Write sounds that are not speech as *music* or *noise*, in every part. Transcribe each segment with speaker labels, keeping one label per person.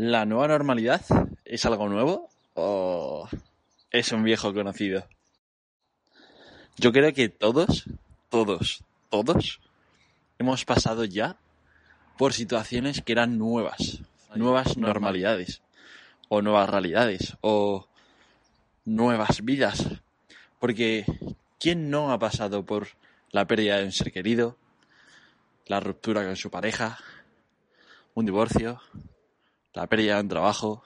Speaker 1: ¿La nueva normalidad es algo nuevo o es un viejo conocido? Yo creo que todos, todos, todos hemos pasado ya por situaciones que eran nuevas, nuevas normalidades o nuevas realidades o nuevas vidas. Porque ¿quién no ha pasado por la pérdida de un ser querido, la ruptura con su pareja, un divorcio, la pérdida de un trabajo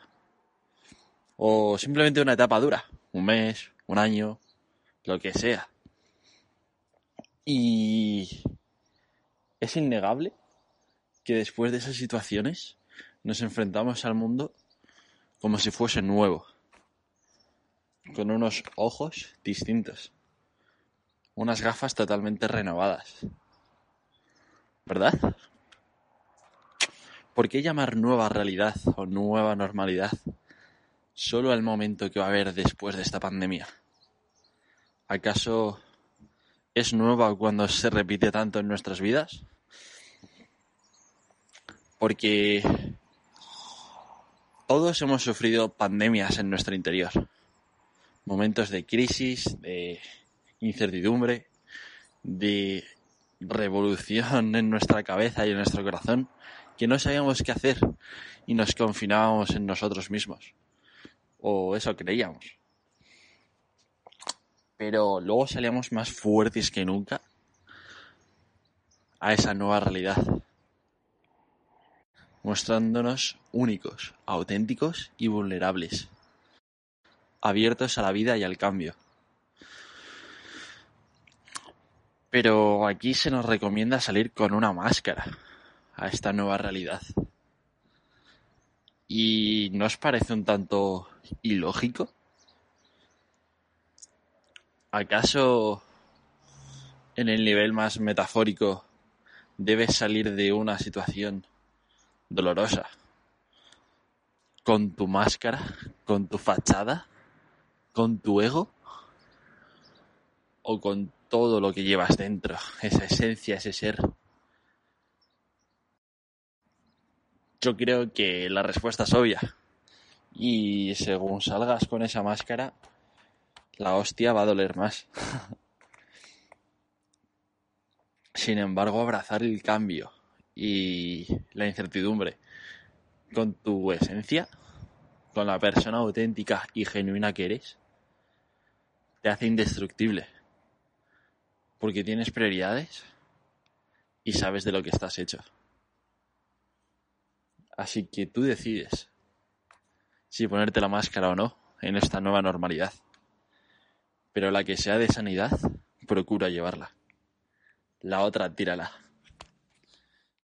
Speaker 1: o simplemente una etapa dura, un mes, un año, lo que sea? Y es innegable que después de esas situaciones nos enfrentamos al mundo como si fuese nuevo, con unos ojos distintos, unas gafas totalmente renovadas. ¿Verdad? ¿Por qué llamar nueva realidad o nueva normalidad solo al momento que va a haber después de esta pandemia? ¿Acaso es nueva cuando se repite tanto en nuestras vidas? Porque todos hemos sufrido pandemias en nuestro interior. Momentos de crisis, de incertidumbre, de revolución en nuestra cabeza y en nuestro corazón, que no sabíamos qué hacer y nos confinábamos en nosotros mismos. O eso creíamos. Pero luego salíamos más fuertes que nunca a esa nueva realidad mostrándonos únicos, auténticos y vulnerables, abiertos a la vida y al cambio. Pero aquí se nos recomienda salir con una máscara a esta nueva realidad. ¿Y no os parece un tanto ilógico? ¿Acaso en el nivel más metafórico debes salir de una situación dolorosa. Con tu máscara, con tu fachada, con tu ego o con todo lo que llevas dentro, esa esencia, ese ser. Yo creo que la respuesta es obvia. Y según salgas con esa máscara, la hostia va a doler más. *laughs* Sin embargo, abrazar el cambio, y la incertidumbre con tu esencia, con la persona auténtica y genuina que eres, te hace indestructible. Porque tienes prioridades y sabes de lo que estás hecho. Así que tú decides si ponerte la máscara o no en esta nueva normalidad. Pero la que sea de sanidad, procura llevarla. La otra, tírala.